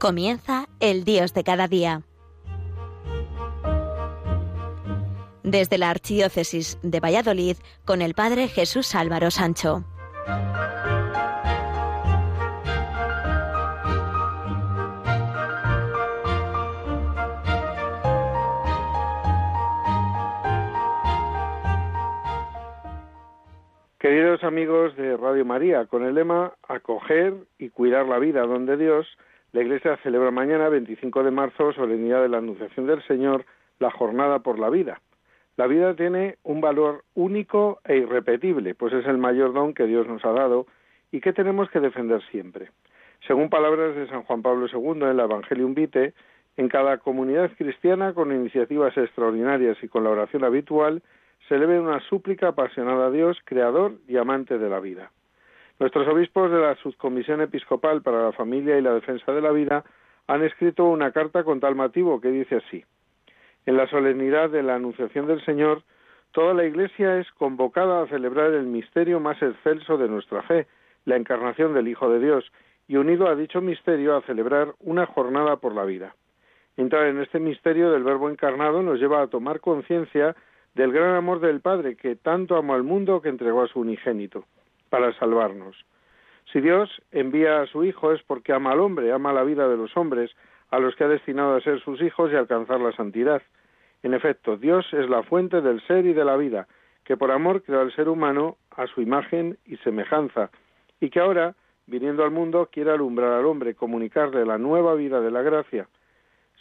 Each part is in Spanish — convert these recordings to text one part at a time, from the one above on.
Comienza el Dios de cada día. Desde la Archidiócesis de Valladolid con el Padre Jesús Álvaro Sancho. Queridos amigos de Radio María, con el lema Acoger y cuidar la vida donde Dios, la Iglesia celebra mañana, 25 de marzo, solemnidad de la Anunciación del Señor, la Jornada por la Vida. La vida tiene un valor único e irrepetible, pues es el mayor don que Dios nos ha dado y que tenemos que defender siempre. Según palabras de San Juan Pablo II en la Evangelium Vitae, en cada comunidad cristiana, con iniciativas extraordinarias y con la oración habitual, se eleve una súplica apasionada a Dios, creador y amante de la vida. Nuestros obispos de la Subcomisión Episcopal para la Familia y la Defensa de la Vida han escrito una carta con tal motivo que dice así: En la solemnidad de la Anunciación del Señor, toda la Iglesia es convocada a celebrar el misterio más excelso de nuestra fe, la encarnación del Hijo de Dios, y unido a dicho misterio a celebrar una jornada por la vida. Entrar en este misterio del Verbo encarnado nos lleva a tomar conciencia del gran amor del Padre que tanto amó al mundo que entregó a su unigénito para salvarnos. Si Dios envía a su Hijo es porque ama al hombre, ama la vida de los hombres, a los que ha destinado a ser sus hijos y alcanzar la santidad. En efecto, Dios es la fuente del ser y de la vida, que por amor creó al ser humano a su imagen y semejanza, y que ahora, viniendo al mundo, quiere alumbrar al hombre, comunicarle la nueva vida de la gracia.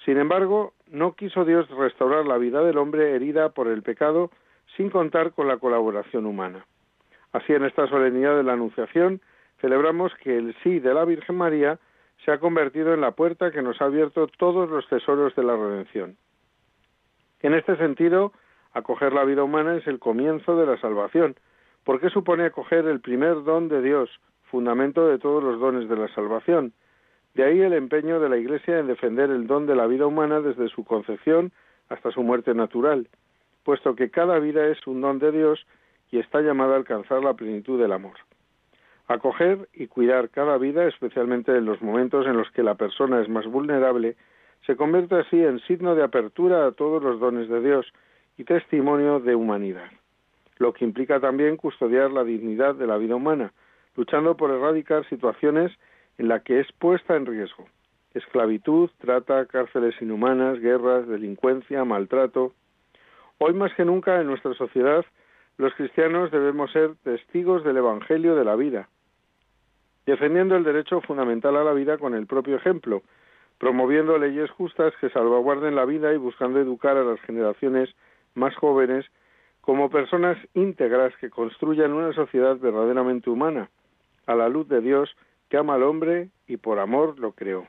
Sin embargo, no quiso Dios restaurar la vida del hombre herida por el pecado sin contar con la colaboración humana. Así, en esta solemnidad de la Anunciación, celebramos que el sí de la Virgen María se ha convertido en la puerta que nos ha abierto todos los tesoros de la redención. En este sentido, acoger la vida humana es el comienzo de la salvación, porque supone acoger el primer don de Dios, fundamento de todos los dones de la salvación. De ahí el empeño de la Iglesia en defender el don de la vida humana desde su concepción hasta su muerte natural, puesto que cada vida es un don de Dios y está llamada a alcanzar la plenitud del amor. Acoger y cuidar cada vida, especialmente en los momentos en los que la persona es más vulnerable, se convierte así en signo de apertura a todos los dones de Dios y testimonio de humanidad, lo que implica también custodiar la dignidad de la vida humana, luchando por erradicar situaciones en la que es puesta en riesgo. Esclavitud, trata, cárceles inhumanas, guerras, delincuencia, maltrato. Hoy más que nunca en nuestra sociedad los cristianos debemos ser testigos del Evangelio de la vida, defendiendo el derecho fundamental a la vida con el propio ejemplo, promoviendo leyes justas que salvaguarden la vida y buscando educar a las generaciones más jóvenes como personas íntegras que construyan una sociedad verdaderamente humana, a la luz de Dios que ama al hombre y por amor lo creó.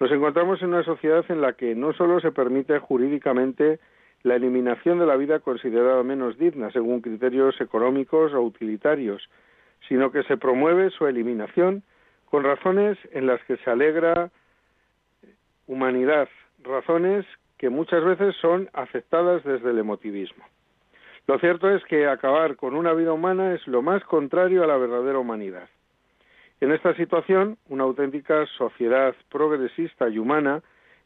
Nos encontramos en una sociedad en la que no solo se permite jurídicamente la eliminación de la vida considerada menos digna según criterios económicos o utilitarios, sino que se promueve su eliminación con razones en las que se alegra humanidad, razones que muchas veces son aceptadas desde el emotivismo. Lo cierto es que acabar con una vida humana es lo más contrario a la verdadera humanidad. En esta situación, una auténtica sociedad progresista y humana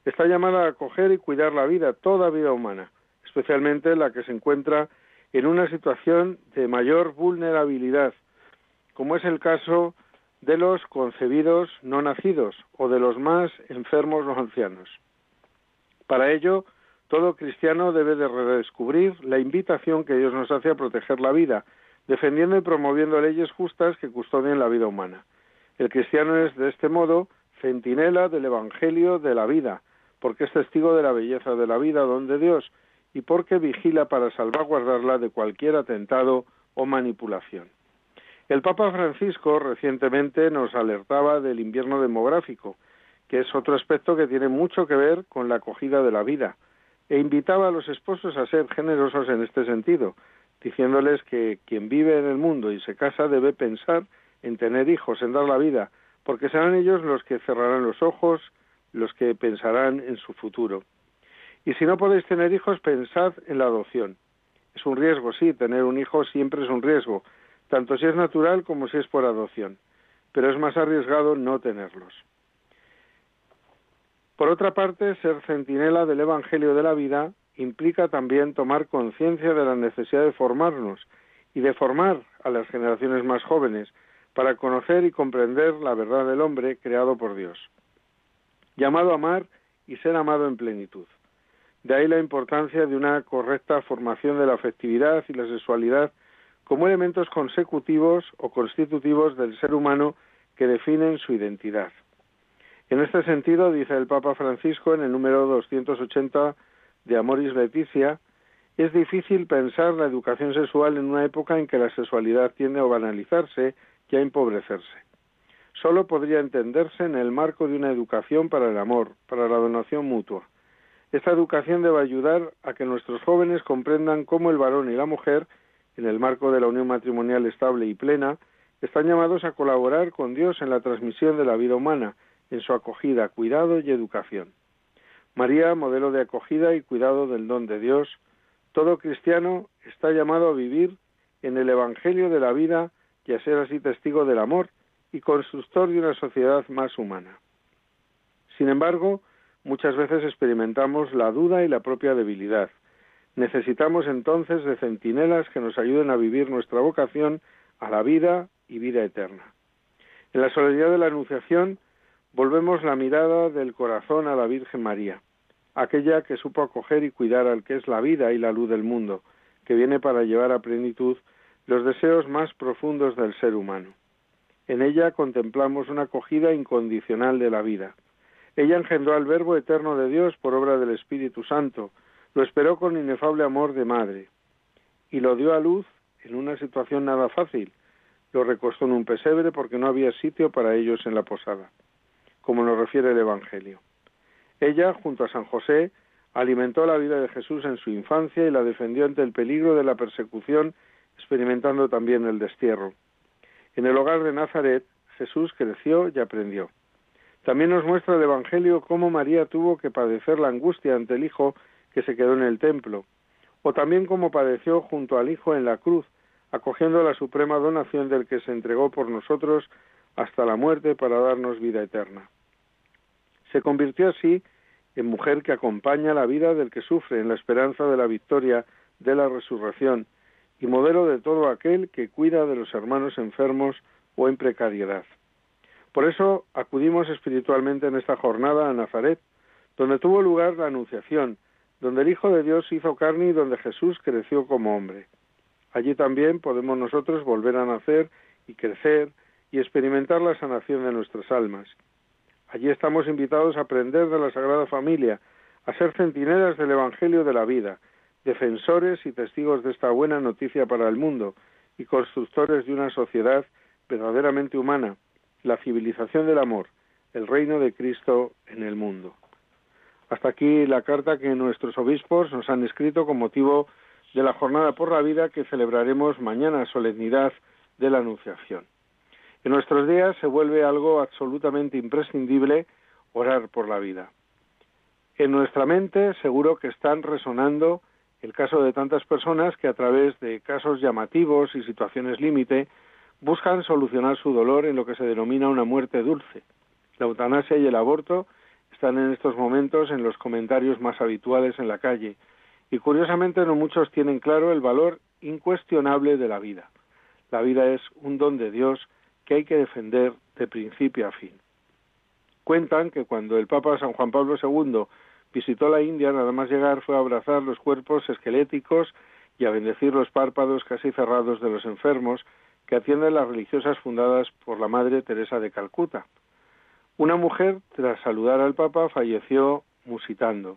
está llamada a acoger y cuidar la vida, toda vida humana, especialmente la que se encuentra en una situación de mayor vulnerabilidad, como es el caso de los concebidos no nacidos o de los más enfermos los ancianos. Para ello, todo cristiano debe de redescubrir la invitación que Dios nos hace a proteger la vida, defendiendo y promoviendo leyes justas que custodien la vida humana. El cristiano es, de este modo, centinela del Evangelio de la vida, porque es testigo de la belleza de la vida donde Dios y porque vigila para salvaguardarla de cualquier atentado o manipulación. El Papa Francisco recientemente nos alertaba del invierno demográfico, que es otro aspecto que tiene mucho que ver con la acogida de la vida, e invitaba a los esposos a ser generosos en este sentido, diciéndoles que quien vive en el mundo y se casa debe pensar en tener hijos, en dar la vida, porque serán ellos los que cerrarán los ojos, los que pensarán en su futuro. Y si no podéis tener hijos, pensad en la adopción. Es un riesgo, sí, tener un hijo siempre es un riesgo, tanto si es natural como si es por adopción, pero es más arriesgado no tenerlos. Por otra parte, ser centinela del Evangelio de la vida implica también tomar conciencia de la necesidad de formarnos y de formar a las generaciones más jóvenes para conocer y comprender la verdad del hombre creado por Dios. Llamado a amar y ser amado en plenitud. De ahí la importancia de una correcta formación de la afectividad y la sexualidad como elementos consecutivos o constitutivos del ser humano que definen su identidad. En este sentido, dice el Papa Francisco en el número 280 de Amoris Leticia, es difícil pensar la educación sexual en una época en que la sexualidad tiende a banalizarse y a empobrecerse. Solo podría entenderse en el marco de una educación para el amor, para la donación mutua. Esta educación debe ayudar a que nuestros jóvenes comprendan cómo el varón y la mujer, en el marco de la unión matrimonial estable y plena, están llamados a colaborar con Dios en la transmisión de la vida humana, en su acogida, cuidado y educación. María, modelo de acogida y cuidado del don de Dios, todo cristiano está llamado a vivir en el Evangelio de la vida y a ser así testigo del amor y constructor de una sociedad más humana. Sin embargo, muchas veces experimentamos la duda y la propia debilidad. Necesitamos entonces de centinelas que nos ayuden a vivir nuestra vocación a la vida y vida eterna. En la solemnidad de la Anunciación volvemos la mirada del corazón a la Virgen María, aquella que supo acoger y cuidar al que es la vida y la luz del mundo, que viene para llevar a plenitud los deseos más profundos del ser humano. En ella contemplamos una acogida incondicional de la vida. Ella engendró al Verbo eterno de Dios por obra del Espíritu Santo, lo esperó con inefable amor de madre, y lo dio a luz en una situación nada fácil. Lo recostó en un pesebre porque no había sitio para ellos en la posada como nos refiere el Evangelio. Ella, junto a San José, alimentó la vida de Jesús en su infancia y la defendió ante el peligro de la persecución, experimentando también el destierro. En el hogar de Nazaret, Jesús creció y aprendió. También nos muestra el Evangelio cómo María tuvo que padecer la angustia ante el Hijo que se quedó en el templo, o también cómo padeció junto al Hijo en la cruz, acogiendo la suprema donación del que se entregó por nosotros hasta la muerte para darnos vida eterna. Se convirtió así en mujer que acompaña la vida del que sufre en la esperanza de la victoria de la resurrección y modelo de todo aquel que cuida de los hermanos enfermos o en precariedad. Por eso acudimos espiritualmente en esta jornada a Nazaret, donde tuvo lugar la Anunciación, donde el Hijo de Dios hizo carne y donde Jesús creció como hombre. Allí también podemos nosotros volver a nacer y crecer y experimentar la sanación de nuestras almas. Allí estamos invitados a aprender de la Sagrada Familia, a ser centinelas del Evangelio de la vida, defensores y testigos de esta buena noticia para el mundo y constructores de una sociedad verdaderamente humana, la civilización del amor, el reino de Cristo en el mundo. Hasta aquí la carta que nuestros obispos nos han escrito con motivo de la jornada por la vida que celebraremos mañana, solemnidad de la Anunciación. En nuestros días se vuelve algo absolutamente imprescindible orar por la vida. En nuestra mente seguro que están resonando el caso de tantas personas que a través de casos llamativos y situaciones límite buscan solucionar su dolor en lo que se denomina una muerte dulce. La eutanasia y el aborto están en estos momentos en los comentarios más habituales en la calle y curiosamente no muchos tienen claro el valor incuestionable de la vida. La vida es un don de Dios que hay que defender de principio a fin. Cuentan que cuando el Papa San Juan Pablo II visitó la India, nada más llegar fue a abrazar los cuerpos esqueléticos y a bendecir los párpados casi cerrados de los enfermos que atienden las religiosas fundadas por la Madre Teresa de Calcuta. Una mujer, tras saludar al Papa, falleció musitando.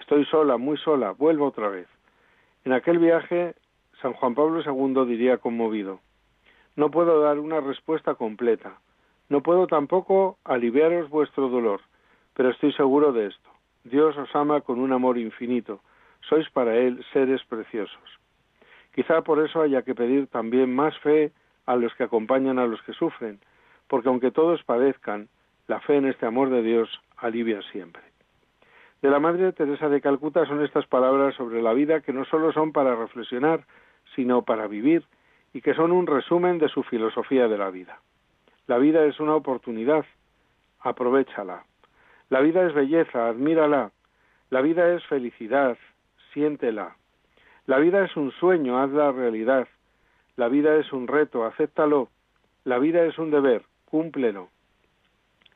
Estoy sola, muy sola, vuelvo otra vez. En aquel viaje, San Juan Pablo II diría conmovido, no puedo dar una respuesta completa. No puedo tampoco aliviaros vuestro dolor, pero estoy seguro de esto. Dios os ama con un amor infinito. Sois para Él seres preciosos. Quizá por eso haya que pedir también más fe a los que acompañan a los que sufren, porque aunque todos padezcan, la fe en este amor de Dios alivia siempre. De la Madre Teresa de Calcuta son estas palabras sobre la vida que no solo son para reflexionar, sino para vivir y que son un resumen de su filosofía de la vida. La vida es una oportunidad, aprovechala. La vida es belleza, admírala. La vida es felicidad, siéntela. La vida es un sueño, hazla realidad. La vida es un reto, acéptalo. La vida es un deber, cúmplelo.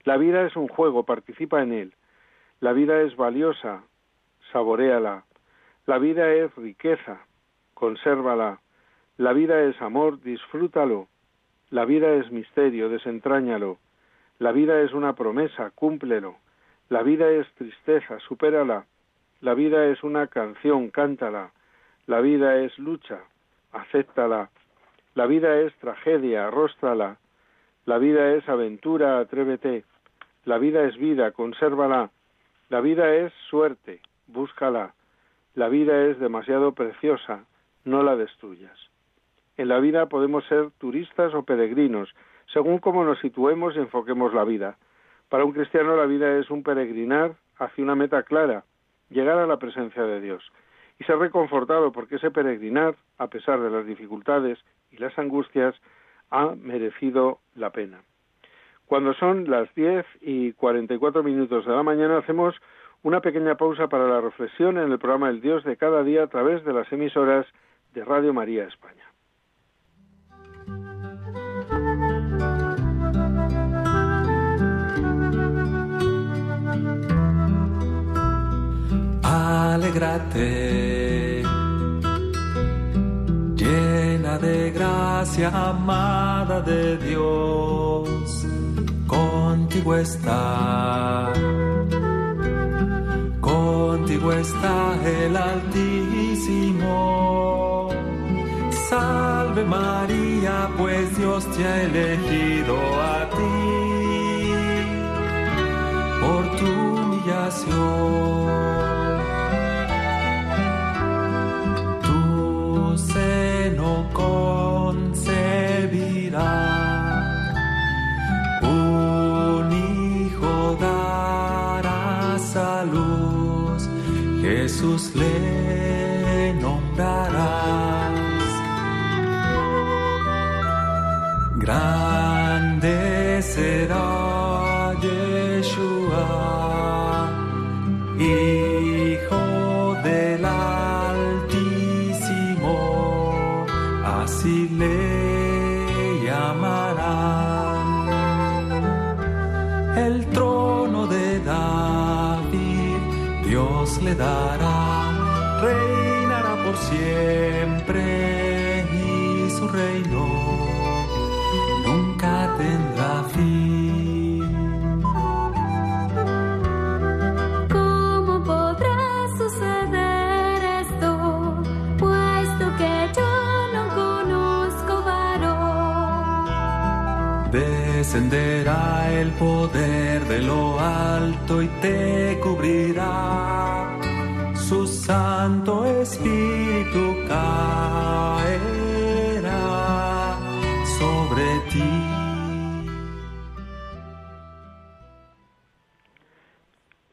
La vida es un juego, participa en él. La vida es valiosa, saboréala. La vida es riqueza, consérvala. La vida es amor, disfrútalo. La vida es misterio, desentráñalo. La vida es una promesa, cúmplelo. La vida es tristeza, supérala. La vida es una canción, cántala. La vida es lucha, acéptala. La vida es tragedia, arróstrala. La vida es aventura, atrévete. La vida es vida, consérvala. La vida es suerte, búscala. La vida es demasiado preciosa, no la destruyas. En la vida podemos ser turistas o peregrinos, según cómo nos situemos y enfoquemos la vida. Para un cristiano la vida es un peregrinar hacia una meta clara, llegar a la presencia de Dios y ser reconfortado porque ese peregrinar, a pesar de las dificultades y las angustias, ha merecido la pena. Cuando son las 10 y 44 minutos de la mañana hacemos una pequeña pausa para la reflexión en el programa El Dios de cada día a través de las emisoras de Radio María España. Alegrate, de gracia, amada de Dios, contigo está, contigo está el Altísimo. Salve María, pues Dios te ha elegido a ti por tu humillación. Jesús le nombrarás. Grande será Yeshua, Hijo del Altísimo, así le poder de lo alto y te cubrirá su Santo Espíritu caerá sobre ti.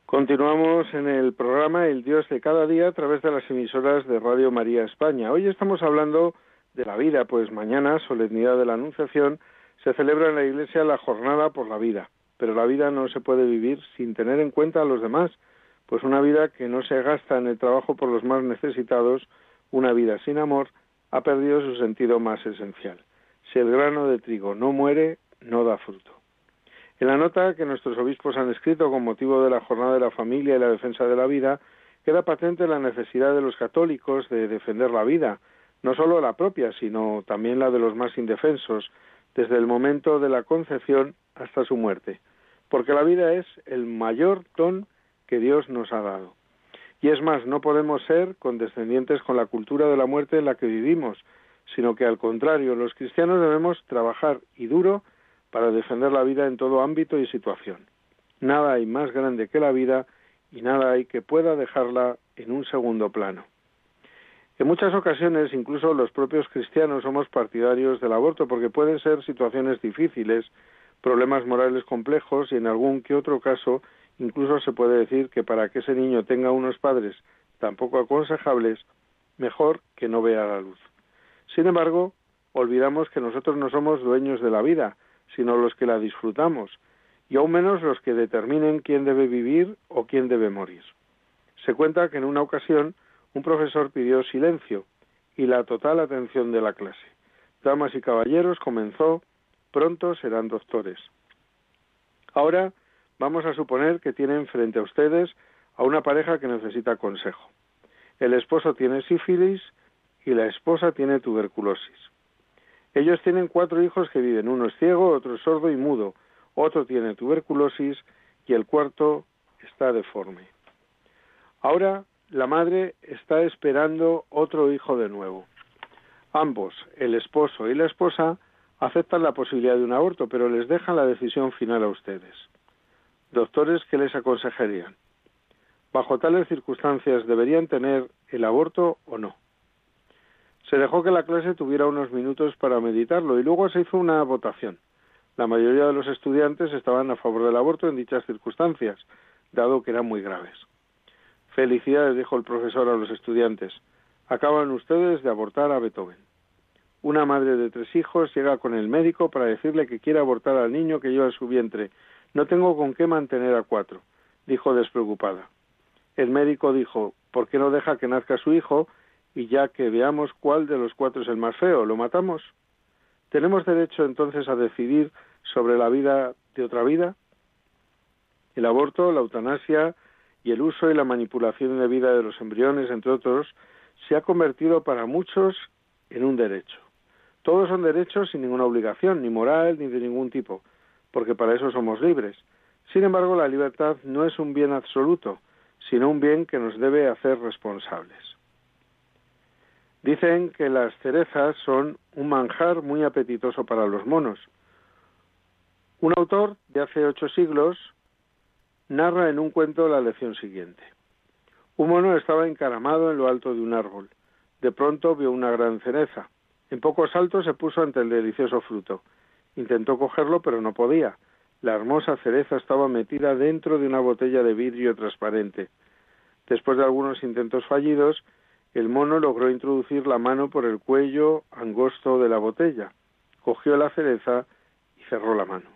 Continuamos en el programa El Dios de cada día a través de las emisoras de Radio María España. Hoy estamos hablando de la vida, pues mañana, solemnidad de la Anunciación, se celebra en la Iglesia la jornada por la vida. Pero la vida no se puede vivir sin tener en cuenta a los demás, pues una vida que no se gasta en el trabajo por los más necesitados, una vida sin amor, ha perdido su sentido más esencial. Si el grano de trigo no muere, no da fruto. En la nota que nuestros obispos han escrito con motivo de la jornada de la familia y la defensa de la vida, queda patente la necesidad de los católicos de defender la vida, no solo la propia, sino también la de los más indefensos, desde el momento de la concepción hasta su muerte, porque la vida es el mayor don que Dios nos ha dado. Y es más, no podemos ser condescendientes con la cultura de la muerte en la que vivimos, sino que al contrario, los cristianos debemos trabajar y duro para defender la vida en todo ámbito y situación. Nada hay más grande que la vida y nada hay que pueda dejarla en un segundo plano. En muchas ocasiones, incluso los propios cristianos somos partidarios del aborto porque pueden ser situaciones difíciles, problemas morales complejos y en algún que otro caso Incluso se puede decir que para que ese niño tenga unos padres tan poco aconsejables, mejor que no vea la luz. Sin embargo, olvidamos que nosotros no somos dueños de la vida, sino los que la disfrutamos, y aún menos los que determinen quién debe vivir o quién debe morir. Se cuenta que en una ocasión un profesor pidió silencio y la total atención de la clase. Damas y caballeros, comenzó, pronto serán doctores. Ahora vamos a suponer que tienen frente a ustedes a una pareja que necesita consejo. El esposo tiene sífilis y la esposa tiene tuberculosis. Ellos tienen cuatro hijos que viven, uno es ciego, otro es sordo y mudo, otro tiene tuberculosis y el cuarto está deforme. Ahora la madre está esperando otro hijo de nuevo. Ambos, el esposo y la esposa, aceptan la posibilidad de un aborto, pero les dejan la decisión final a ustedes. Doctores, ¿qué les aconsejarían? Bajo tales circunstancias, ¿deberían tener el aborto o no? Se dejó que la clase tuviera unos minutos para meditarlo y luego se hizo una votación. La mayoría de los estudiantes estaban a favor del aborto en dichas circunstancias, dado que eran muy graves. Felicidades, dijo el profesor a los estudiantes. Acaban ustedes de abortar a Beethoven. Una madre de tres hijos llega con el médico para decirle que quiere abortar al niño que lleva en su vientre. No tengo con qué mantener a cuatro, dijo despreocupada. El médico dijo, ¿por qué no deja que nazca su hijo y ya que veamos cuál de los cuatro es el más feo, lo matamos? ¿Tenemos derecho entonces a decidir sobre la vida de otra vida? El aborto, la eutanasia, y el uso y la manipulación de vida de los embriones, entre otros, se ha convertido para muchos en un derecho. Todos son derechos sin ninguna obligación, ni moral, ni de ningún tipo, porque para eso somos libres. Sin embargo, la libertad no es un bien absoluto, sino un bien que nos debe hacer responsables. Dicen que las cerezas son un manjar muy apetitoso para los monos. Un autor de hace ocho siglos narra en un cuento la lección siguiente. Un mono estaba encaramado en lo alto de un árbol. De pronto vio una gran cereza. En pocos saltos se puso ante el delicioso fruto. Intentó cogerlo, pero no podía. La hermosa cereza estaba metida dentro de una botella de vidrio transparente. Después de algunos intentos fallidos, el mono logró introducir la mano por el cuello angosto de la botella. Cogió la cereza y cerró la mano.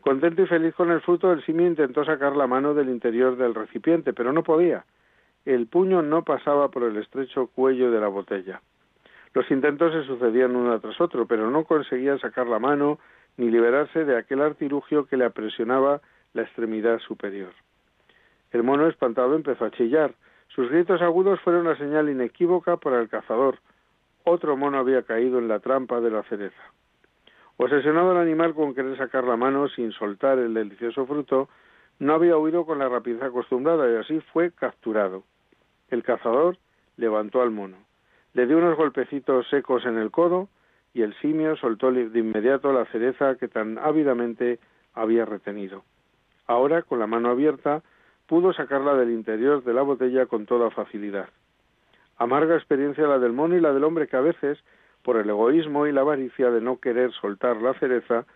Contento y feliz con el fruto, el simio intentó sacar la mano del interior del recipiente, pero no podía. El puño no pasaba por el estrecho cuello de la botella. Los intentos se sucedían uno tras otro, pero no conseguía sacar la mano ni liberarse de aquel artilugio que le apresionaba la extremidad superior. El mono espantado empezó a chillar. Sus gritos agudos fueron una señal inequívoca para el cazador. Otro mono había caído en la trampa de la cereza. Obsesionado el animal con querer sacar la mano sin soltar el delicioso fruto, no había huido con la rapidez acostumbrada y así fue capturado. El cazador levantó al mono, le dio unos golpecitos secos en el codo y el simio soltó de inmediato la cereza que tan ávidamente había retenido. Ahora, con la mano abierta, pudo sacarla del interior de la botella con toda facilidad. Amarga experiencia la del mono y la del hombre que a veces por el egoísmo y la avaricia de no querer soltar la cereza,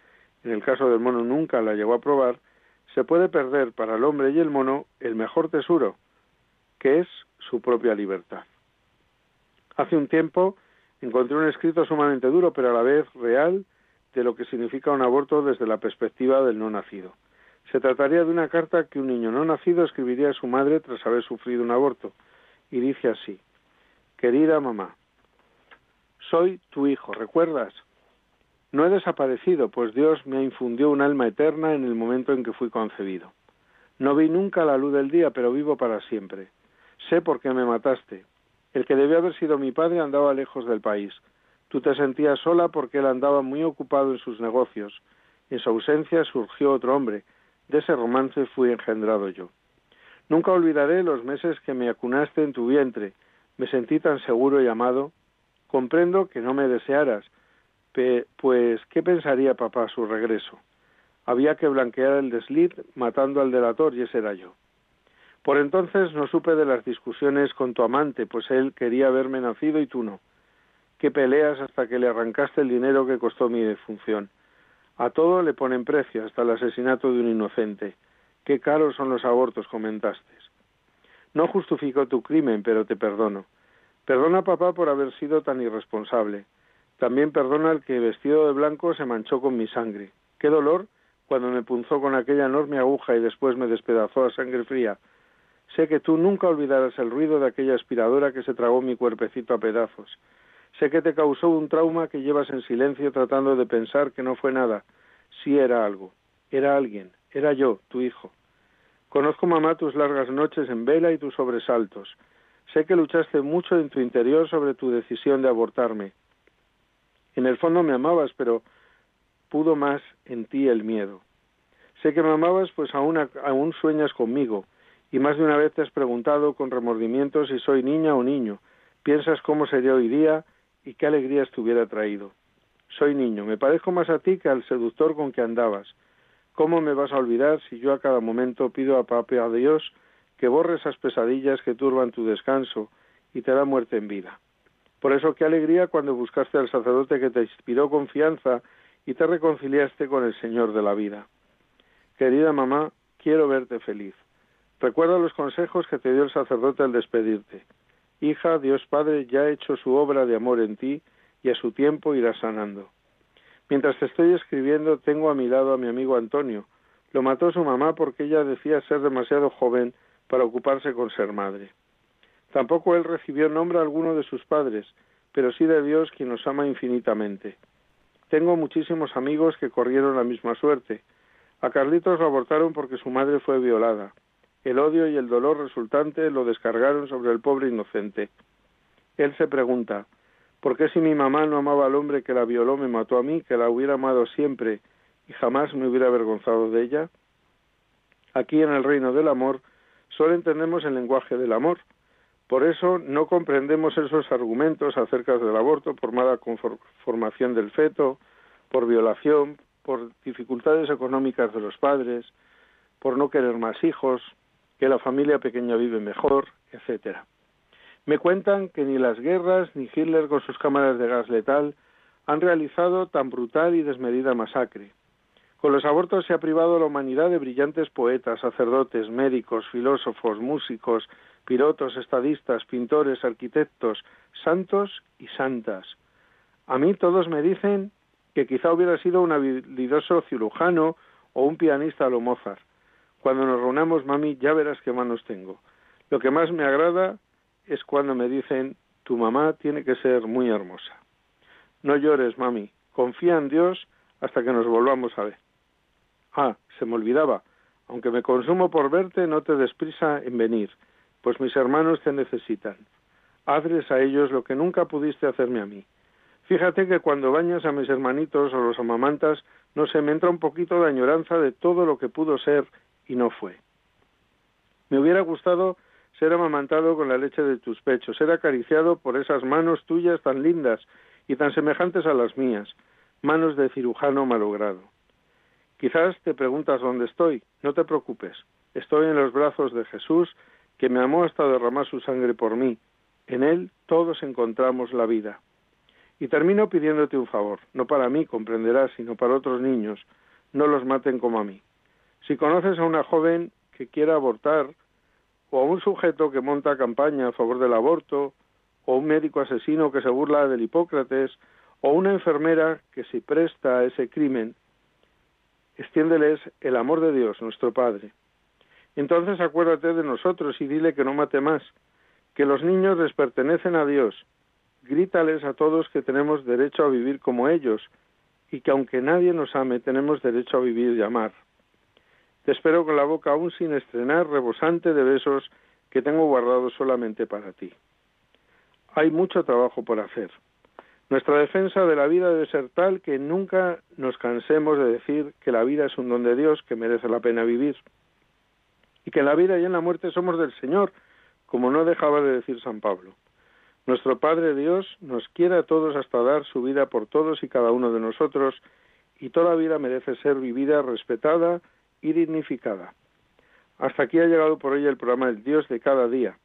en el caso del mono nunca la llegó a probar, se puede perder para el hombre y el mono el mejor tesoro, que es su propia libertad. Hace un tiempo encontré un escrito sumamente duro, pero a la vez real, de lo que significa un aborto desde la perspectiva del no nacido. Se trataría de una carta que un niño no nacido escribiría a su madre tras haber sufrido un aborto, y dice así Querida mamá, soy tu hijo, ¿recuerdas? No he desaparecido, pues Dios me infundió un alma eterna en el momento en que fui concebido. No vi nunca la luz del día, pero vivo para siempre. Sé por qué me mataste. El que debió haber sido mi padre andaba lejos del país. Tú te sentías sola porque él andaba muy ocupado en sus negocios. En su ausencia surgió otro hombre. De ese romance fui engendrado yo. Nunca olvidaré los meses que me acunaste en tu vientre. Me sentí tan seguro y amado Comprendo que no me desearas, pues ¿qué pensaría papá a su regreso? Había que blanquear el desliz matando al delator y ese era yo. Por entonces no supe de las discusiones con tu amante, pues él quería verme nacido y tú no. Qué peleas hasta que le arrancaste el dinero que costó mi defunción. A todo le ponen precio, hasta el asesinato de un inocente. Qué caros son los abortos, comentaste. No justifico tu crimen, pero te perdono. Perdona papá por haber sido tan irresponsable. También perdona al que vestido de blanco se manchó con mi sangre. Qué dolor cuando me punzó con aquella enorme aguja y después me despedazó a sangre fría. Sé que tú nunca olvidarás el ruido de aquella aspiradora que se tragó mi cuerpecito a pedazos. Sé que te causó un trauma que llevas en silencio tratando de pensar que no fue nada. Sí era algo. Era alguien. Era yo, tu hijo. Conozco, mamá, tus largas noches en vela y tus sobresaltos. Sé que luchaste mucho en tu interior sobre tu decisión de abortarme. En el fondo me amabas, pero pudo más en ti el miedo. Sé que me amabas, pues aún, aún sueñas conmigo, y más de una vez te has preguntado con remordimiento si soy niña o niño. Piensas cómo sería hoy día y qué alegrías te hubiera traído. Soy niño, me parezco más a ti que al seductor con que andabas. ¿Cómo me vas a olvidar si yo a cada momento pido a Papá a Dios que borre esas pesadillas que turban tu descanso y te da muerte en vida? Por eso qué alegría cuando buscaste al sacerdote que te inspiró confianza y te reconciliaste con el Señor de la vida. Querida mamá, quiero verte feliz. Recuerda los consejos que te dio el sacerdote al despedirte. Hija, Dios Padre ya ha hecho su obra de amor en ti y a su tiempo irá sanando. Mientras te estoy escribiendo, tengo a mi lado a mi amigo Antonio. Lo mató su mamá porque ella decía ser demasiado joven para ocuparse con ser madre. Tampoco él recibió nombre alguno de sus padres, pero sí de Dios quien nos ama infinitamente. Tengo muchísimos amigos que corrieron la misma suerte. A Carlitos lo abortaron porque su madre fue violada. El odio y el dolor resultante lo descargaron sobre el pobre inocente. Él se pregunta, ¿por qué si mi mamá no amaba al hombre que la violó me mató a mí, que la hubiera amado siempre y jamás me hubiera avergonzado de ella? Aquí en el reino del amor solo entendemos el lenguaje del amor. Por eso no comprendemos esos argumentos acerca del aborto por mala conformación del feto, por violación, por dificultades económicas de los padres, por no querer más hijos, que la familia pequeña vive mejor, etcétera. Me cuentan que ni las guerras ni Hitler con sus cámaras de gas letal han realizado tan brutal y desmedida masacre. Con los abortos se ha privado a la humanidad de brillantes poetas, sacerdotes, médicos, filósofos, músicos, pilotos, estadistas, pintores, arquitectos, santos y santas. A mí todos me dicen que quizá hubiera sido un habilidoso cirujano o un pianista a lo Mozart. Cuando nos reunamos, mami, ya verás qué manos tengo. Lo que más me agrada es cuando me dicen, tu mamá tiene que ser muy hermosa. No llores, mami, confía en Dios hasta que nos volvamos a ver. Ah, se me olvidaba, aunque me consumo por verte, no te desprisa en venir, pues mis hermanos te necesitan. Hazles a ellos lo que nunca pudiste hacerme a mí. Fíjate que cuando bañas a mis hermanitos o los amamantas, no se me entra un poquito de añoranza de todo lo que pudo ser y no fue. Me hubiera gustado ser amamantado con la leche de tus pechos, ser acariciado por esas manos tuyas tan lindas y tan semejantes a las mías, manos de cirujano malogrado. Quizás te preguntas dónde estoy. No te preocupes. Estoy en los brazos de Jesús, que me amó hasta derramar su sangre por mí. En Él todos encontramos la vida. Y termino pidiéndote un favor, no para mí, comprenderás, sino para otros niños. No los maten como a mí. Si conoces a una joven que quiera abortar, o a un sujeto que monta campaña a favor del aborto, o un médico asesino que se burla del Hipócrates, o una enfermera que se presta a ese crimen, extiéndeles el amor de Dios, nuestro Padre. Entonces acuérdate de nosotros y dile que no mate más, que los niños les pertenecen a Dios. Grítales a todos que tenemos derecho a vivir como ellos y que aunque nadie nos ame, tenemos derecho a vivir y amar. Te espero con la boca aún sin estrenar, rebosante de besos que tengo guardados solamente para ti. Hay mucho trabajo por hacer. Nuestra defensa de la vida debe ser tal que nunca nos cansemos de decir que la vida es un don de Dios que merece la pena vivir y que en la vida y en la muerte somos del Señor, como no dejaba de decir San Pablo. Nuestro Padre Dios nos quiere a todos hasta dar su vida por todos y cada uno de nosotros, y toda vida merece ser vivida, respetada y dignificada. Hasta aquí ha llegado por hoy el programa El Dios de cada día.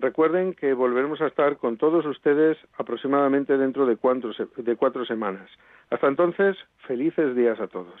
Recuerden que volveremos a estar con todos ustedes aproximadamente dentro de cuatro, de cuatro semanas. Hasta entonces, felices días a todos.